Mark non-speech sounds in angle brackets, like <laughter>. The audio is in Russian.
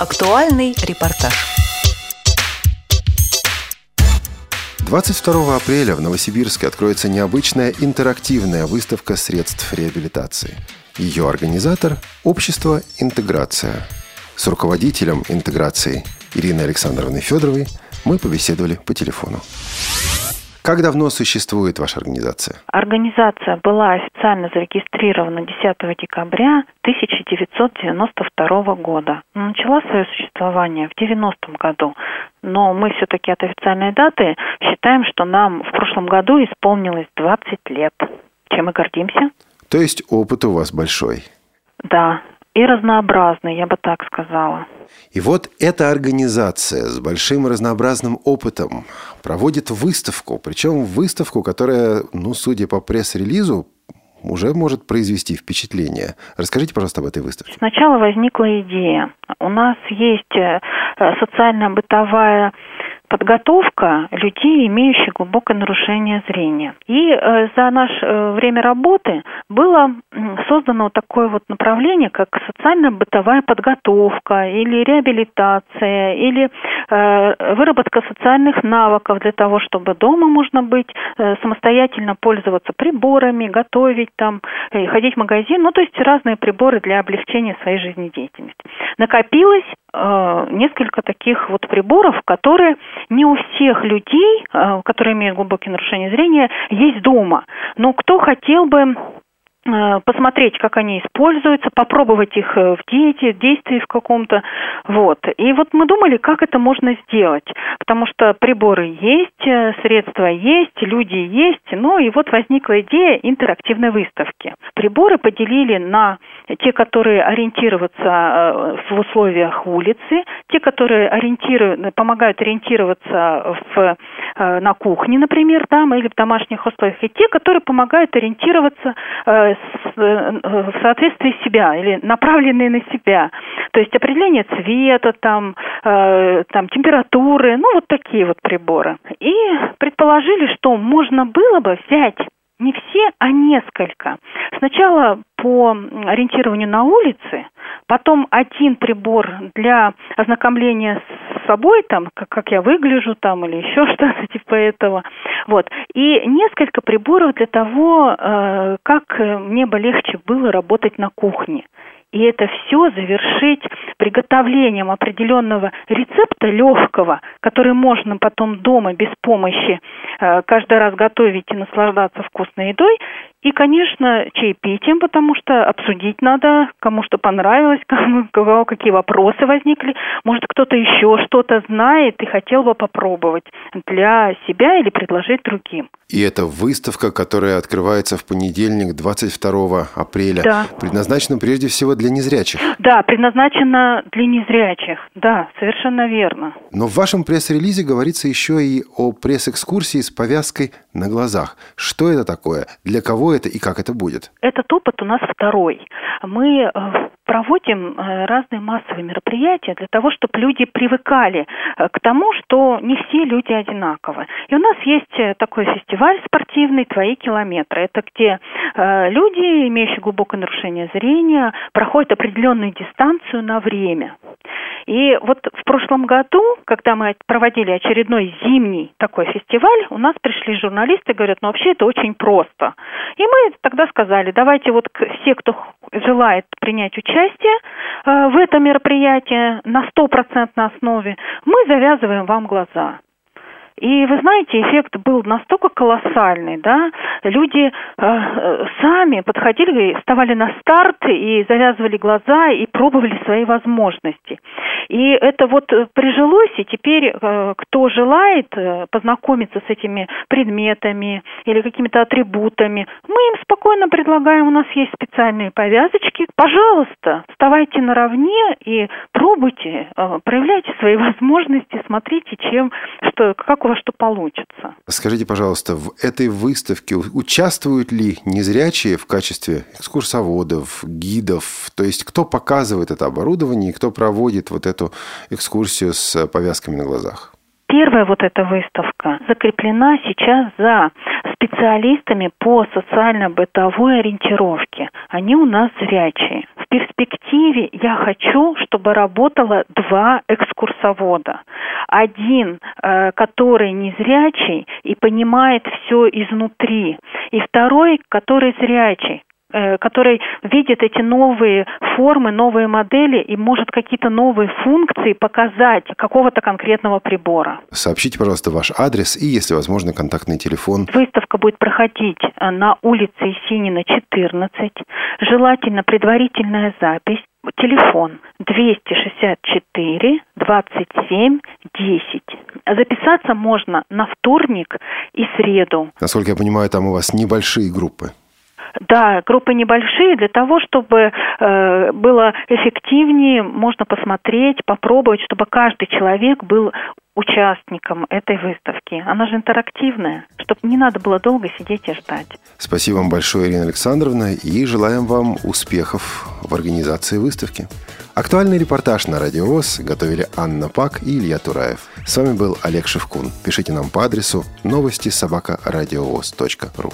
Актуальный репортаж. 22 апреля в Новосибирске откроется необычная интерактивная выставка средств реабилитации. Ее организатор – Общество «Интеграция». С руководителем интеграции Ириной Александровной Федоровой мы побеседовали по телефону. Как давно существует ваша организация? Организация была официально зарегистрирована 10 декабря 1992 года. Начала свое существование в 90 году, но мы все-таки от официальной даты считаем, что нам в прошлом году исполнилось 20 лет. Чем мы гордимся? То есть опыт у вас большой? Да, и разнообразный, я бы так сказала. И вот эта организация с большим разнообразным опытом проводит выставку, причем выставку, которая, ну, судя по пресс-релизу, уже может произвести впечатление. Расскажите, пожалуйста, об этой выставке. Сначала возникла идея. У нас есть э, социально-бытовая подготовка людей, имеющих глубокое нарушение зрения. И э, за наше э, время работы было создано вот такое вот направление, как социально-бытовая подготовка или реабилитация, или э, выработка социальных навыков для того, чтобы дома можно быть, э, самостоятельно пользоваться приборами, готовить там, э, ходить в магазин, ну то есть разные приборы для облегчения своей жизнедеятельности. Накопилось э, несколько таких вот приборов, которые не у всех людей, э, которые имеют глубокие нарушения зрения, есть дома. Но кто хотел бы Э, посмотреть, как они используются, попробовать их э, в дети, действии в каком-то, вот. И вот мы думали, как это можно сделать, потому что приборы есть, э, средства есть, люди есть, ну и вот возникла идея интерактивной выставки. Приборы поделили на те, которые ориентироваться в условиях улицы, те, которые ориентируют, помогают ориентироваться в, на кухне, например, да, или в домашних условиях, и те, которые помогают ориентироваться Э, в соответствии себя или направленные на себя. То есть определение цвета, там, э, там температуры, ну вот такие вот приборы. И предположили, что можно было бы взять не все, а несколько. Сначала по ориентированию на улице, потом один прибор для ознакомления с собой, там, как, как я выгляжу, там, или еще <laughs> что-то типа этого. Вот. И несколько приборов для того, э, как мне бы легче было работать на кухне. И это все завершить приготовлением определенного рецепта легкого, который можно потом дома без помощи э, каждый раз готовить и наслаждаться вкусной едой. И, конечно, чаепитием, потому что обсудить надо, кому что понравилось, <laughs> кому, кого какие вопросы возникли. Может, кто-то еще что-то знает и хотел бы попробовать для себя или предложить другим. И это выставка, которая открывается в понедельник, 22 апреля, да. предназначена прежде всего для незрячих. Да, предназначена для незрячих. Да, совершенно верно. Но в вашем пресс-релизе говорится еще и о пресс-экскурсии с повязкой на глазах. Что это такое? Для кого это и как это будет? Этот опыт у нас второй. Мы э, проводим э, разные массовые мероприятия для того, чтобы люди привыкали э, к тому, что не все люди одинаковы. И у нас есть такой фестиваль спортивный «Твои километры». Это где люди, имеющие глубокое нарушение зрения, проходят определенную дистанцию на время. И вот в прошлом году, когда мы проводили очередной зимний такой фестиваль, у нас пришли журналисты говорят, ну вообще это очень просто. И мы тогда сказали, давайте вот все, кто желает принять участие э, в этом мероприятии на стопроцентной основе, мы завязываем вам глаза. И вы знаете, эффект был настолько колоссальный, да, люди э, сами подходили, вставали на старт и завязывали глаза и пробовали свои возможности. И это вот прижилось, и теперь э, кто желает э, познакомиться с этими предметами или какими-то атрибутами, мы им спокойно предлагаем, у нас есть специальные повязочки, пожалуйста, вставайте наравне и пробуйте, э, проявляйте свои <laughs> возможности, смотрите, чем, что, как у вас что получится. Скажите, пожалуйста, в этой выставке участвуют ли незрячие в качестве экскурсоводов, гидов? То есть кто показывает это оборудование и кто проводит вот эту экскурсию с повязками на глазах? Первая вот эта выставка закреплена сейчас за специалистами по социально-бытовой ориентировке. Они у нас зрячие. перспективе я хочу, чтобы работало два экскурсовода. Один, э, который незрячий и понимает все изнутри, и второй, который зрячий, который видит эти новые формы, новые модели и может какие-то новые функции показать какого-то конкретного прибора. Сообщите, пожалуйста, ваш адрес и, если возможно, контактный телефон. Выставка будет проходить э, на улице Есенина, 14. Желательно предварительная запись. Телефон 264 27 10. Записаться можно на вторник и среду. Насколько я понимаю, там у вас небольшие группы. Да, группы небольшие, для того, чтобы э, было эффективнее, можно посмотреть, попробовать, чтобы каждый человек был участником этой выставки. Она же интерактивная, чтобы не надо было долго сидеть и ждать. Спасибо вам большое, Ирина Александровна, и желаем вам успехов в организации выставки. Актуальный репортаж на Радио ВОЗ готовили Анна Пак и Илья Тураев. С вами был Олег Шевкун. Пишите нам по адресу новости собака ру.